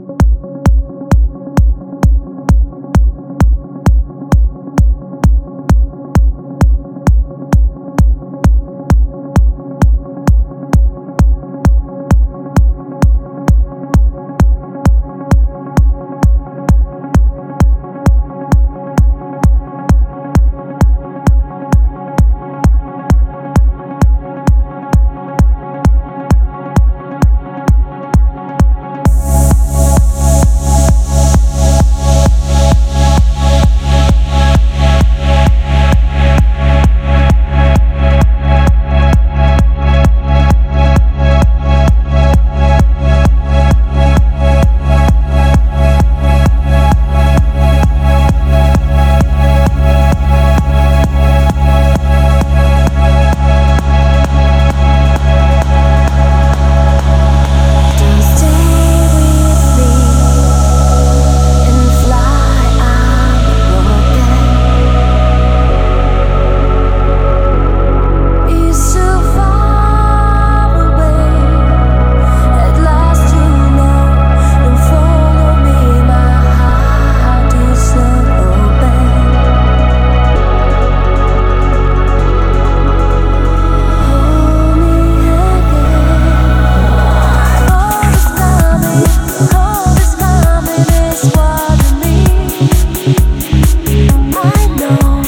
you I know.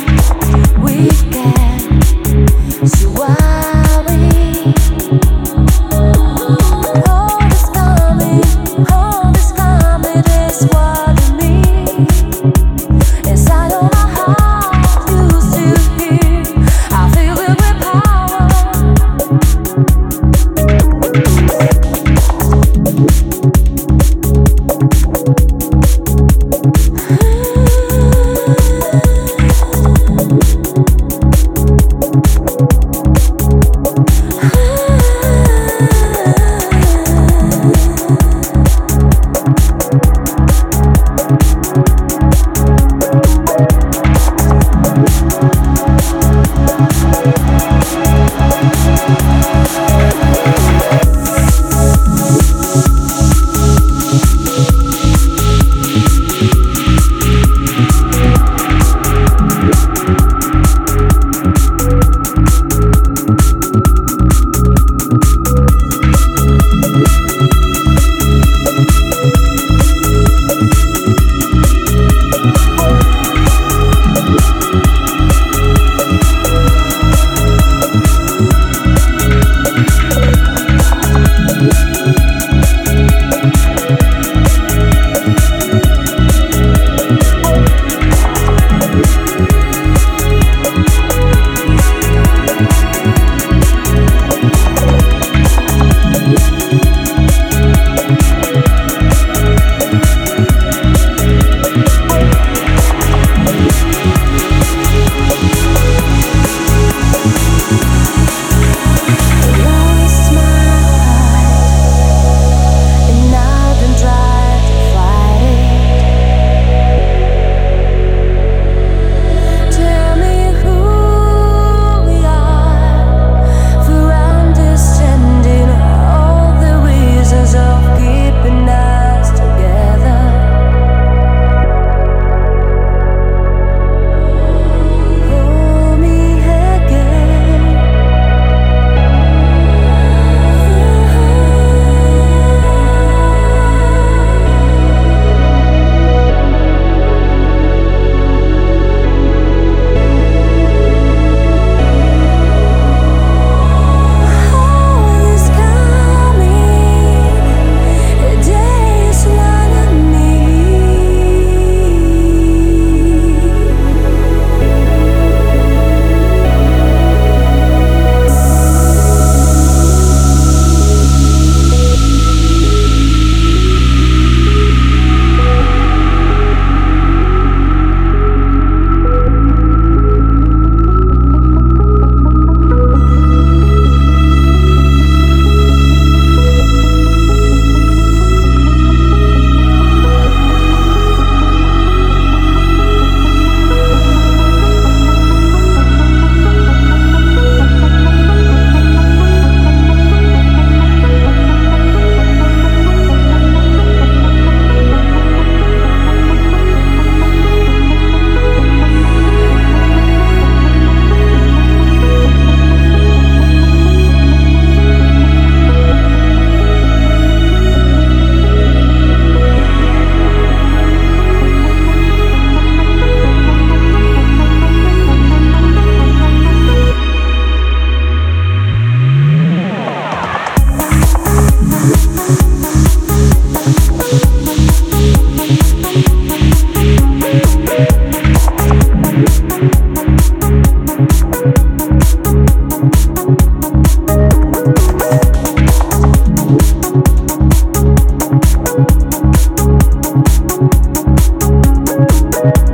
Bye.